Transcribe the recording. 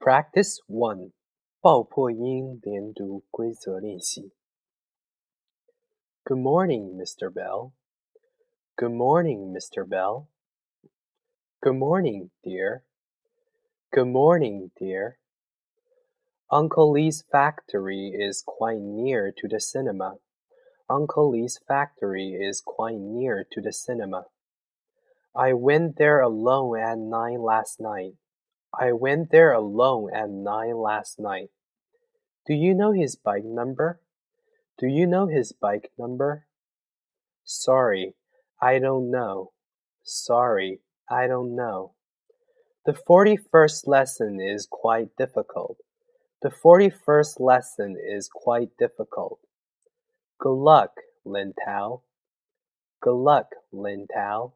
Practice One，爆破音连读规则练习。Good morning, Mr. Bell. Good morning, Mr. Bell. Good morning, dear. Good morning, dear. Uncle Lee's factory is quite near to the cinema. Uncle Lee's factory is quite near to the cinema. I went there alone at nine last night. I went there alone at nine last night. Do you know his bike number? Do you know his bike number? Sorry, I don't know. Sorry, I don't know. The 41st lesson is quite difficult. The 41st lesson is quite difficult. Good luck, Lin Tao. Good luck, Lin Tao.